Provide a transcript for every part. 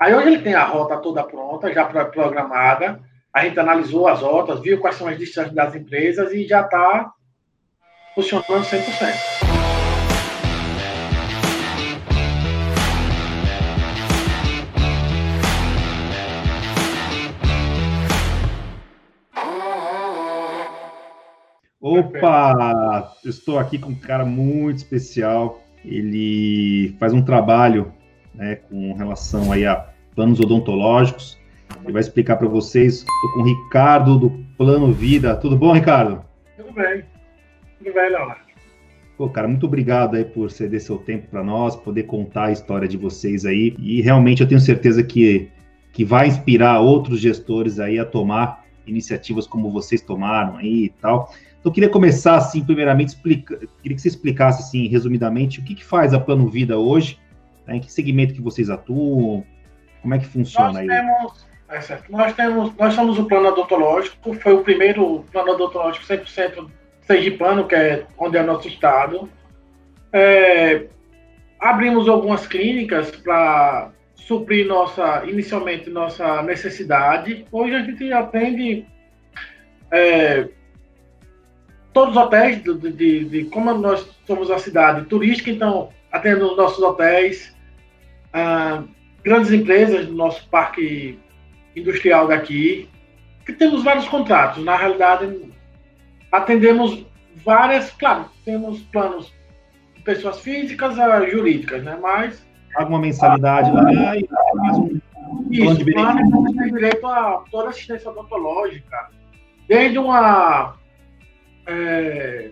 Aí hoje ele tem a rota toda pronta, já programada. A gente analisou as rotas, viu quais são as distâncias das empresas e já está funcionando 100%. Opa! Estou aqui com um cara muito especial. Ele faz um trabalho né, com relação aí a planos odontológicos. Ele vai explicar para vocês. Estou com o Ricardo do Plano Vida. Tudo bom, Ricardo? Tudo bem. Tudo bem, Leonardo. Pô, cara, muito obrigado aí por ceder seu tempo para nós, poder contar a história de vocês aí. E realmente eu tenho certeza que, que vai inspirar outros gestores aí a tomar iniciativas como vocês tomaram aí e tal. Então, eu queria começar, assim, primeiramente, explica, queria que você explicasse, assim, resumidamente, o que, que faz a Plano Vida hoje, em que segmento que vocês atuam, como é que funciona nós aí? Temos, é certo, nós, temos, nós somos o plano odontológico, foi o primeiro plano odontológico 100% sergipano, que é onde é nosso estado. É, abrimos algumas clínicas para suprir nossa, inicialmente, nossa necessidade. Hoje a gente atende... É, todos os hotéis, de, de, de, como nós somos a cidade turística, então atendemos nossos hotéis, ah, grandes empresas do nosso parque industrial daqui, que temos vários contratos. Na realidade, atendemos várias, claro, temos planos de pessoas físicas a jurídicas, né? Mas. Paga uma mensalidade lá e faz um. Isso, plano tem direito a toda assistência odontológica, desde uma é,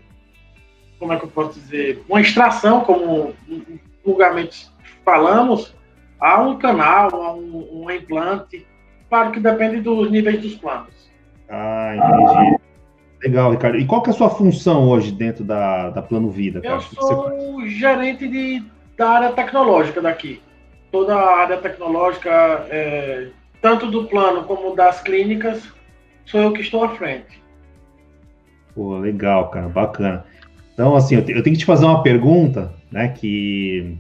como é que eu posso dizer, uma extração, como vulgarmente falamos, a um canal, a um, um implante, claro que depende dos níveis dos planos. Ah, entendi. Legal, Ricardo. E qual que é a sua função hoje dentro da, da Plano Vida? Cara? Eu sou o gerente de, da área tecnológica daqui. Toda a área tecnológica, é, tanto do plano como das clínicas, sou eu que estou à frente. Pô, legal, cara, bacana. Então, assim, eu, tenho que te fazer uma pergunta, né, que,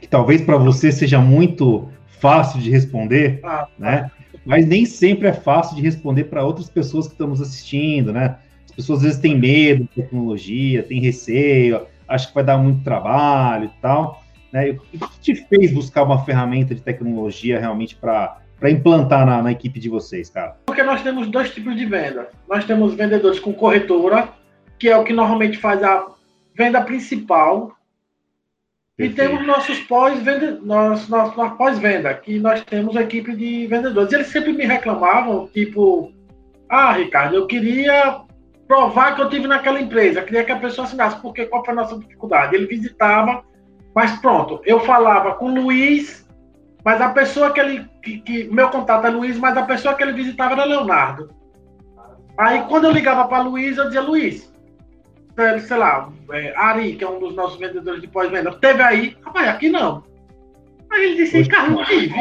que talvez para você seja muito fácil de responder, ah, né? Mas nem sempre é fácil de responder para outras pessoas que estamos assistindo, né? As pessoas às vezes têm medo de tecnologia, têm receio, acham que vai dar muito trabalho e tal. Né? O que te fez buscar uma ferramenta de tecnologia realmente para para implantar na, na, equipe de vocês, cara? Porque nós temos dois tipos de venda. Nós temos vendedores com corretora, que é o que normalmente faz a venda principal. Perfeito. E temos nossos pós-venda, nosso, nosso, nosso pós-venda, que nós temos a equipe de vendedores. Eles sempre me reclamavam, tipo, ah, Ricardo, eu queria provar que eu tive naquela empresa, queria que a pessoa assinasse, porque qual foi a nossa dificuldade? Ele visitava, mas pronto, eu falava com o Luiz mas a pessoa que ele. Que, que, meu contato é Luiz, mas a pessoa que ele visitava era Leonardo. Aí quando eu ligava para Luiz, eu dizia, Luiz, sei lá, é, Ari, que é um dos nossos vendedores de pós-venda, teve aí? Rapaz, aqui não. Aí ele disse, Carlos, tive.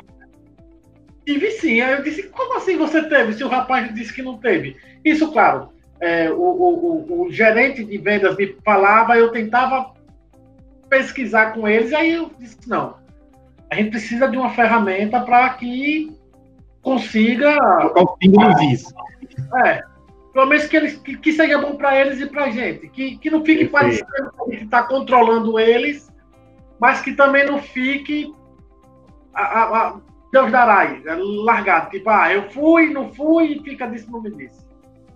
Tive sim. Aí eu disse, como assim você teve? Se o rapaz disse que não teve. Isso, claro, é, o, o, o, o gerente de vendas me falava, eu tentava pesquisar com eles, aí eu disse, não, a gente precisa de uma ferramenta para que consiga. Colocar o pingo no visto. É. Pelo menos que, eles, que, que seja bom para eles e para a gente. Que, que não fique Perfeito. parecendo que a gente está controlando eles, mas que também não fique. A, a, a, Deus dará aí, é largado. Tipo, ah, eu fui, não fui, e fica disso, não me disse.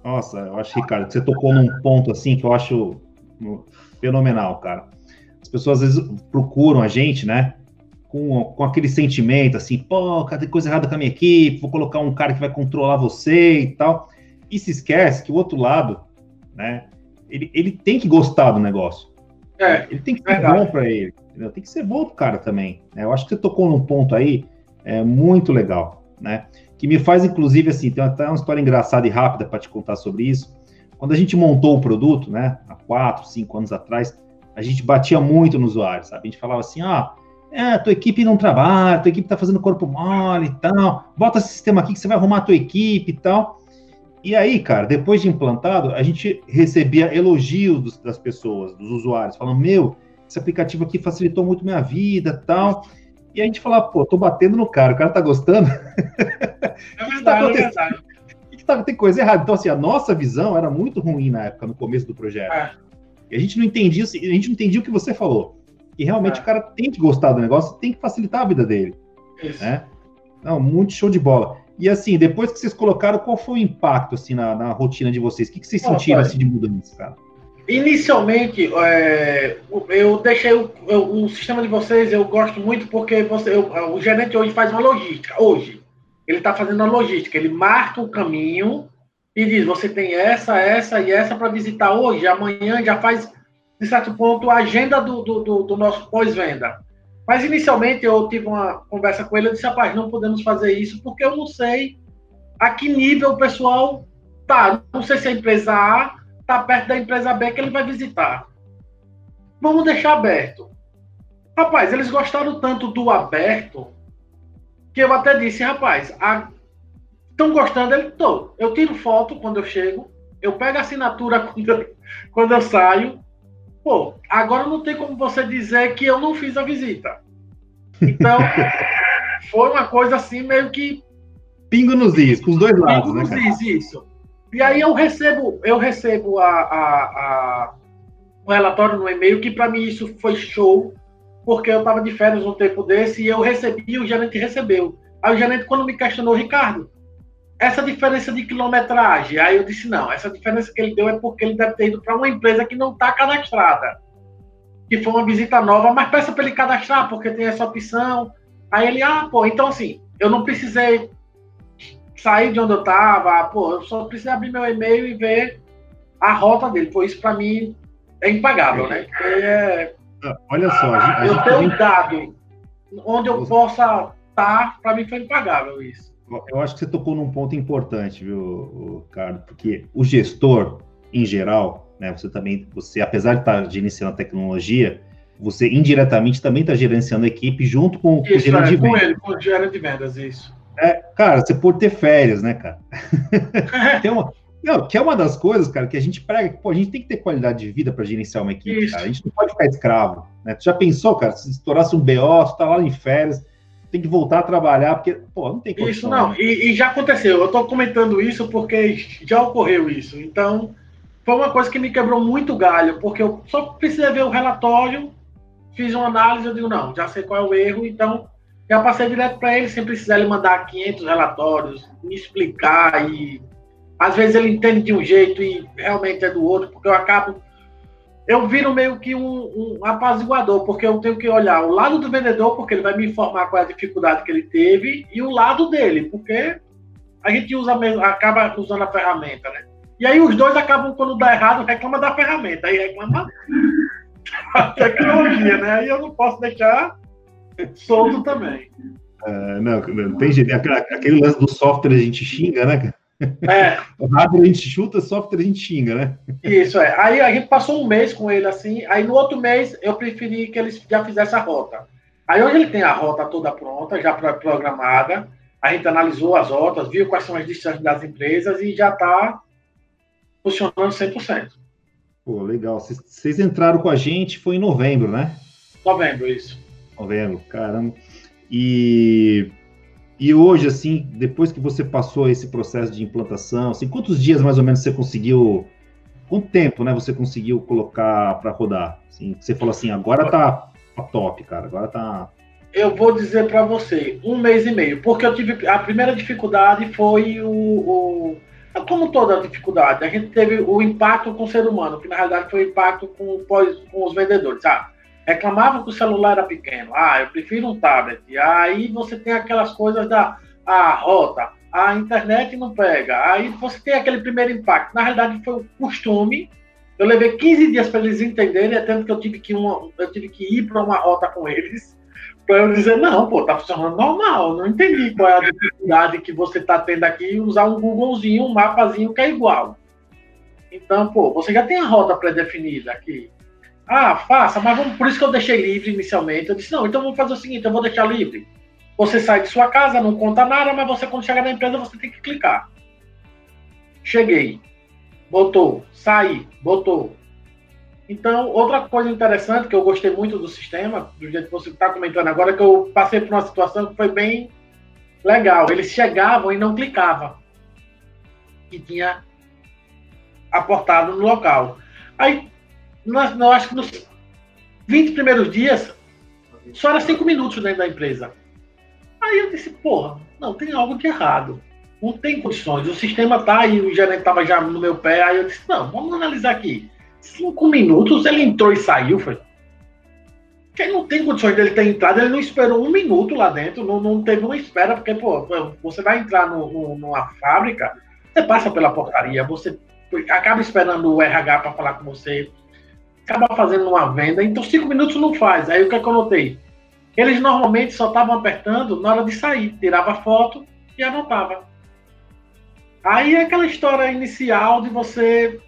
Nossa, eu acho, Ricardo, que você tocou num ponto assim que eu acho fenomenal, cara. As pessoas às vezes procuram a gente, né? com, com aquele sentimento assim, pô, cadê coisa errada com a minha equipe, vou colocar um cara que vai controlar você e tal. E se esquece que o outro lado, né, ele, ele tem que gostar do negócio. É, ele tem que ser verdade. bom para ele, entendeu? tem que ser bom pro cara também. Né? Eu acho que você tocou num ponto aí é, muito legal, né? Que me faz, inclusive, assim, tem até uma história engraçada e rápida para te contar sobre isso. Quando a gente montou o produto, né, há quatro, cinco anos atrás, a gente batia muito no usuário, sabe? A gente falava assim, ah, é, tua equipe não trabalha, tua equipe tá fazendo corpo mole e tal, bota esse sistema aqui que você vai arrumar a tua equipe e tal. E aí, cara, depois de implantado, a gente recebia elogios das pessoas, dos usuários, falando, meu, esse aplicativo aqui facilitou muito minha vida tal. E a gente fala, pô, tô batendo no cara, o cara tá gostando. É verdade, tá é verdade. Tá, tem coisa errada. Então, assim, a nossa visão era muito ruim na época, no começo do projeto. É. E a gente não entendia, a gente não entendia o que você falou. E realmente é. o cara tem que gostar do negócio, tem que facilitar a vida dele. Isso. Né? Não, muito show de bola. E assim, depois que vocês colocaram, qual foi o impacto assim na, na rotina de vocês? O que, que vocês sentiram assim, de mudança, cara? Inicialmente, é, eu deixei o, o, sistema de vocês, eu gosto muito porque você, eu, o gerente hoje faz uma logística. Hoje, ele está fazendo a logística, ele marca o caminho e diz: você tem essa, essa e essa para visitar hoje, amanhã já faz, de certo ponto, a agenda do, do, do, do nosso pós-venda. Mas inicialmente eu tive uma conversa com ele, eu disse, rapaz, não podemos fazer isso, porque eu não sei a que nível o pessoal tá. Não sei se a empresa A está perto da empresa B que ele vai visitar. Vamos deixar aberto. Rapaz, eles gostaram tanto do aberto que eu até disse, rapaz, estão gostando, ele tô. Eu tiro foto quando eu chego, eu pego a assinatura quando eu, quando eu saio, Pô, agora não tem como você dizer que eu não fiz a visita. Então, foi uma coisa assim meio que. Pingo nos is, com os dois lados, Pingo né? Nos is, isso. E aí eu recebo, eu recebo a, a, a o relatório no e-mail, que para mim isso foi show, porque eu estava de férias um tempo desse e eu recebi e o gerente recebeu. Aí o gerente, quando me questionou, Ricardo, essa diferença de quilometragem. Aí eu disse, não, essa diferença que ele deu é porque ele deve ter ido para uma empresa que não está cadastrada. Que foi uma visita nova, mas peça para ele cadastrar, porque tem essa opção. Aí ele, ah, pô, então assim, eu não precisei sair de onde eu estava, pô, eu só precisei abrir meu e-mail e ver a rota dele. Pô, isso para mim é impagável, né? É... Olha só, a a eu tenho um dado onde eu possa estar, para mim foi impagável isso. Eu acho que você tocou num ponto importante, viu, Carlos? Porque o gestor, em geral, né, você também, você, apesar de estar gerenciando a tecnologia, você indiretamente também está gerenciando a equipe junto com, isso, o gerente é, de vendas. Com ele, com o gerente de vendas, isso. É, cara, você pode ter férias, né, cara? tem uma, não, que é uma das coisas, cara, que a gente prega, pô, a gente tem que ter qualidade de vida para gerenciar uma equipe, cara. A gente não pode ficar escravo, né? Tu já pensou, cara, se estourasse um BO, tu tá lá em férias, tem que voltar a trabalhar, porque, pô, não tem condição. Isso não, né? e, e, já aconteceu. Eu estou comentando isso porque já ocorreu isso. Então, foi uma coisa que me quebrou muito galho, porque eu só precisei ver o relatório, fiz uma análise, eu digo, não, já sei qual é o erro, então já passei direto para ele, sem precisar ele mandar 500 relatórios, me explicar e às vezes ele entende de um jeito e realmente é do outro, porque eu acabo eu viro meio que um, um, apaziguador, porque eu tenho que olhar o lado do vendedor, porque ele vai me informar qual é a dificuldade que ele teve, e o lado dele, porque a gente usa acaba usando a ferramenta, né? E aí os dois acabam, quando dá errado, reclama da ferramenta, aí reclama da tecnologia, né? Aí eu não posso deixar solto também. Uh, não, não tem jeito. Aquele lance do software a gente xinga, né? É. O hardware a gente chuta, software a gente xinga, né? Isso, é. Aí a gente passou um mês com ele assim, aí no outro mês eu preferi que eles já fizessem a rota. Aí hoje ele tem a rota toda pronta, já programada, a gente analisou as rotas, viu quais são as distâncias das empresas e já está funcionando 100%. Pô, legal. Vocês entraram com a gente, foi em novembro, né? Novembro, isso. Novembro, caramba. E e hoje, assim, depois que você passou esse processo de implantação, assim, quantos dias mais ou menos você conseguiu, quanto tempo, né, você conseguiu colocar para rodar? Assim, você falou assim, agora tá, top, cara, agora tá... Eu vou dizer para você, um mês e meio, porque eu tive, a primeira dificuldade foi o, o como toda dificuldade, a gente teve o impacto com o ser humano, que na realidade foi o impacto com, com os vendedores, sabe? Reclamava que o celular era pequeno. Ah, eu prefiro um tablet. Aí você tem aquelas coisas da a rota, a internet não pega. Aí você tem aquele primeiro impacto. Na realidade, foi o costume. Eu levei 15 dias para eles entenderem, até que eu tive que, uma, eu tive que ir para uma rota com eles, para eu dizer, não, pô, tá funcionando normal. Não entendi qual é a dificuldade que você está tendo aqui usar um Googlezinho, um mapazinho que é igual. Então, pô, você já tem a rota pré-definida aqui. Ah, faça, mas vamos, por isso que eu deixei livre inicialmente. Eu disse, não, então vamos fazer o seguinte, eu vou deixar livre. Você sai de sua casa, não conta nada, mas você quando chegar na empresa você tem que clicar. Cheguei. Botou, saí, botou. Então, outra coisa interessante que eu gostei muito do sistema, do jeito que você está comentando agora, é que eu passei por uma situação que foi bem legal. Eles chegavam e não clicavam. Que tinha aportado no local. Aí, nós, eu acho que nos 20 primeiros dias, só era 5 minutos dentro da empresa. Aí eu disse, porra, não, tem algo de errado. Não tem condições. O sistema tá aí, o gerente estava já no meu pé. Aí eu disse, não, vamos analisar aqui. Cinco minutos, ele entrou e saiu, foi. Porque não tem condições dele ter entrado, ele não esperou um minuto lá dentro, não, não teve uma espera, porque, pô, você vai entrar no, no, numa fábrica, você passa pela portaria, você acaba esperando o RH para falar com você, acaba fazendo uma venda, então cinco minutos não faz. Aí o que, é que eu notei? Eles normalmente só estavam apertando na hora de sair, tirava foto e anotava. Aí é aquela história inicial de você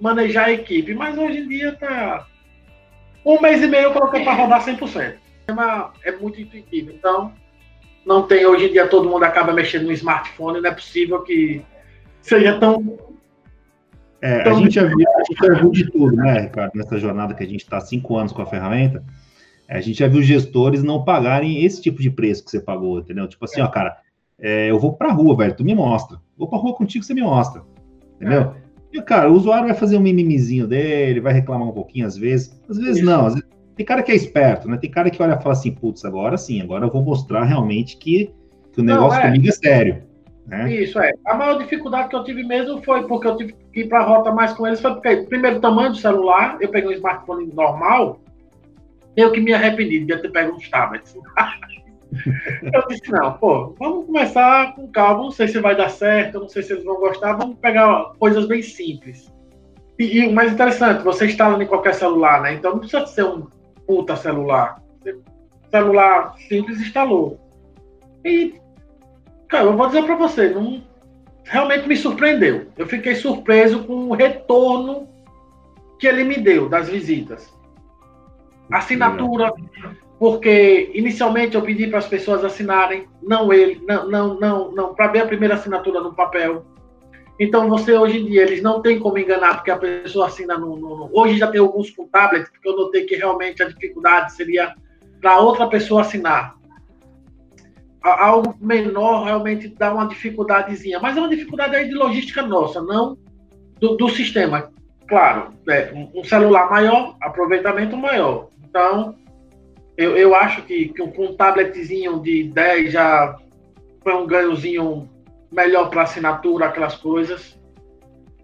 manejar a equipe, mas hoje em dia tá um mês e meio eu coloquei para rodar 100%. É muito intuitivo, então não tem hoje em dia todo mundo acaba mexendo no smartphone, não é possível que seja tão é, a, gente já viu, a gente já viu de tudo, né, Ricardo, nessa jornada que a gente está cinco anos com a ferramenta. A gente já viu gestores não pagarem esse tipo de preço que você pagou, entendeu? Tipo assim, é. ó, cara, é, eu vou pra rua, velho, tu me mostra. Vou pra rua contigo, você me mostra. Entendeu? É. E, cara, o usuário vai fazer um mimimizinho dele, vai reclamar um pouquinho às vezes. Às vezes Isso. não. Às vezes, tem cara que é esperto, né? Tem cara que olha e fala assim, putz, agora sim, agora eu vou mostrar realmente que, que o negócio não, é. comigo é sério. Né? Isso, é. A maior dificuldade que eu tive mesmo foi porque eu tive que ir para a rota mais com eles, foi porque, primeiro, tamanho do celular, eu peguei um smartphone normal, eu que me arrependi de ter pego uns tablets. eu disse, não, pô, vamos começar com calma, não sei se vai dar certo, não sei se eles vão gostar, vamos pegar coisas bem simples. E, e o mais interessante, você instala em qualquer celular, né? Então não precisa ser um puta celular. Celular simples instalou. E Cara, eu vou dizer para você, não, realmente me surpreendeu. Eu fiquei surpreso com o retorno que ele me deu das visitas. Assinatura, porque inicialmente eu pedi para as pessoas assinarem, não ele, não, não, não, não para ver a primeira assinatura no papel. Então você hoje em dia eles não tem como enganar porque a pessoa assina no, no hoje já tem alguns com tablet porque eu notei que realmente a dificuldade seria para outra pessoa assinar algo menor realmente dá uma dificuldadezinha, mas é uma dificuldade aí de logística nossa, não do, do sistema. Claro, é, um celular maior, aproveitamento maior. Então, eu, eu acho que, que com um tabletzinho de 10 já foi um ganhozinho melhor para assinatura, aquelas coisas.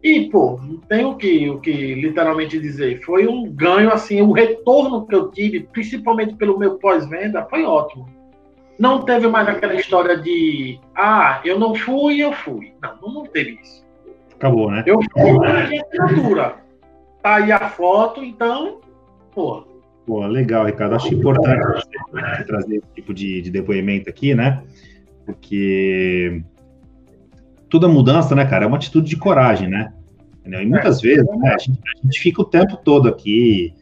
E, pô, não tem o que, o que literalmente dizer. Foi um ganho, assim, o retorno que eu tive, principalmente pelo meu pós-venda, foi ótimo. Não teve mais aquela história de ah, eu não fui, eu fui. Não, não teve isso. Acabou, né? Eu fui na assinatura. Tá aí a foto, então, pô. Pô, legal, Ricardo. Acho importante você trazer esse tipo de, de depoimento aqui, né? Porque toda mudança, né, cara, é uma atitude de coragem, né? E muitas é. vezes né, a, gente, a, gente, fica o tempo todo aqui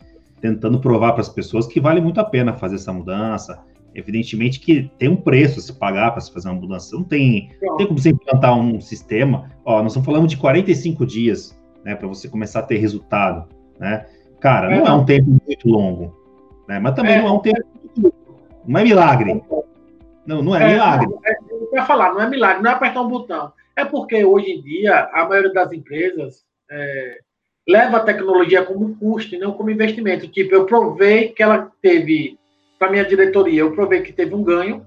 tentando provar para as pessoas que vale muito a pena fazer essa mudança, Evidentemente que tem um preço a se pagar para se fazer uma mudança. Não tem, não tem como você implantar um sistema. Ó, nós estamos falando de 45 dias, né, para você começar a ter resultado, né? Cara, não é, é um tempo muito longo, né? Mas também é. não é um tempo muito Não é milagre. Não, não é, é milagre. É, eu ia falar, não é milagre, não é apertar um botão. É porque hoje em dia a maioria das empresas é, leva a tecnologia como custo e não como investimento. Tipo, eu provei que ela teve para minha diretoria, eu provei que teve um ganho,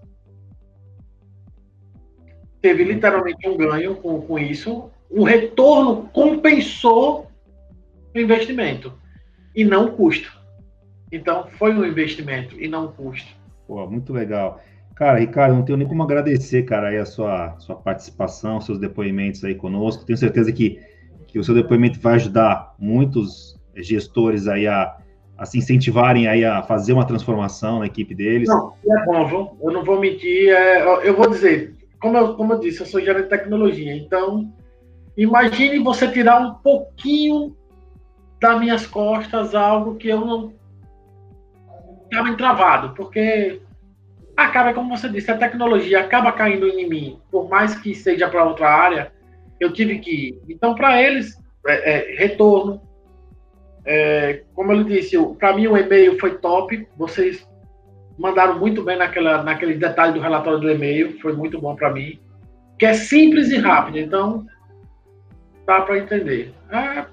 teve literalmente um ganho com, com isso, o retorno compensou o investimento e não o custo. Então, foi um investimento e não um custo. Pô, muito legal. Cara, Ricardo, não tenho nem como agradecer, cara, aí a sua, sua participação, seus depoimentos aí conosco. Tenho certeza que, que o seu depoimento vai ajudar muitos gestores aí a, a se incentivarem aí a fazer uma transformação na equipe deles? Não, é bom, viu? eu não vou mentir, é, eu vou dizer, como eu, como eu disse, eu sou gerente de tecnologia, então imagine você tirar um pouquinho das minhas costas algo que eu não estava entravado, porque acaba, como você disse, a tecnologia acaba caindo em mim, por mais que seja para outra área, eu tive que ir. Então, para eles, é, é, retorno, É, como eu disse, para mim o e-mail foi top. Vocês mandaram muito bem naquela, naquele detalhe do relatório do e-mail, foi muito bom para mim. Que é simples e rápido, então dá para entender. É,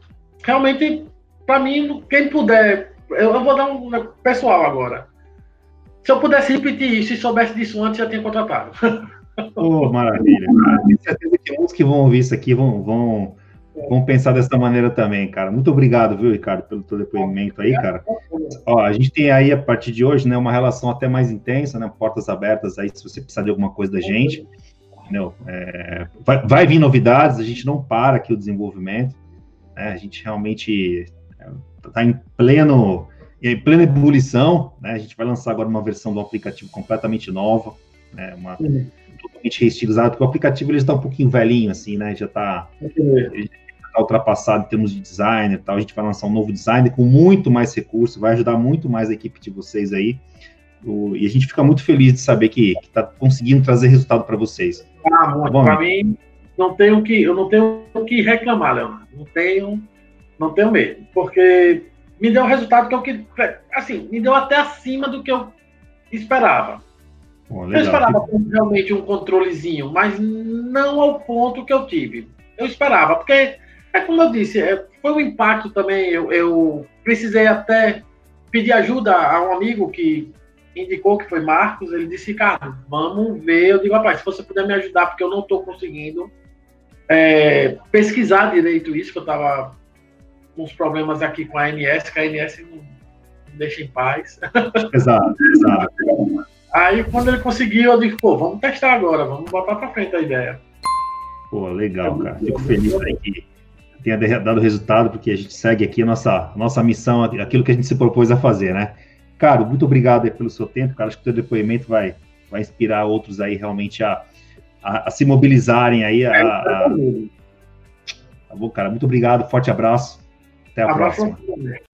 realmente, para mim, quem puder, eu, eu, vou dar um pessoal agora. Se eu pudesse repetir isso e soubesse disso antes, já tinha contratado. Oh, maravilha. Certeza que uns que vão ouvir isso aqui vão, vão, vão pensar dessa maneira também, cara. Muito obrigado, viu, Ricardo, pelo teu depoimento aí, cara. Ó, a gente tem aí, a partir de hoje, né, uma relação até mais intensa, né, portas abertas aí, se você precisar de alguma coisa da gente. Entendeu? É, vai, vai vir novidades, a gente não para aqui o desenvolvimento. Né, a gente realmente está é, em pleno em plena ebulição, né? A gente vai lançar agora uma versão do aplicativo completamente nova, né? Uma, uhum totalmente reestilizado, porque o aplicativo ele está um pouquinho velhinho, assim, né? Já está tá ultrapassado em termos de design e tal. A gente vai lançar um novo design com muito mais recursos, vai ajudar muito mais a equipe de vocês aí. O, e a gente fica muito feliz de saber que está conseguindo trazer resultado para vocês. Ah, muito. Tá para mim, não tenho que, eu não tenho o que reclamar, Leonardo. Não tenho, não tenho medo, porque me deu o resultado que eu que, assim, me deu até acima do que eu esperava. Bom, eu esperava realmente um controlezinho, mas não ao ponto que eu tive. Eu esperava, porque é como eu disse, é, foi um impacto também. Eu, eu, precisei até pedir ajuda a um amigo que indicou que foi Marcos. Ele disse, Ricardo, vamos ver. Eu digo, rapaz, se você puder me ajudar, porque eu não estou conseguindo é, pesquisar direito isso, que eu estava com uns problemas aqui com a ANS, que a ANS não, não deixa em paz. Exato, exato. Aí quando ele conseguiu, eu disse, pô, vamos testar agora, vamos botar para frente a ideia. Pô, legal, cara. Fico feliz aí que tenha dado resultado, porque a gente segue aqui a nossa, nossa missão, aquilo que a gente se propôs a fazer, né? Cara, muito obrigado pelo seu tempo, cara. Acho que o teu depoimento vai, vai inspirar outros aí realmente a, a, a se mobilizarem aí. A, a... Tá bom, cara. Muito obrigado, forte abraço. Até a abraço próxima.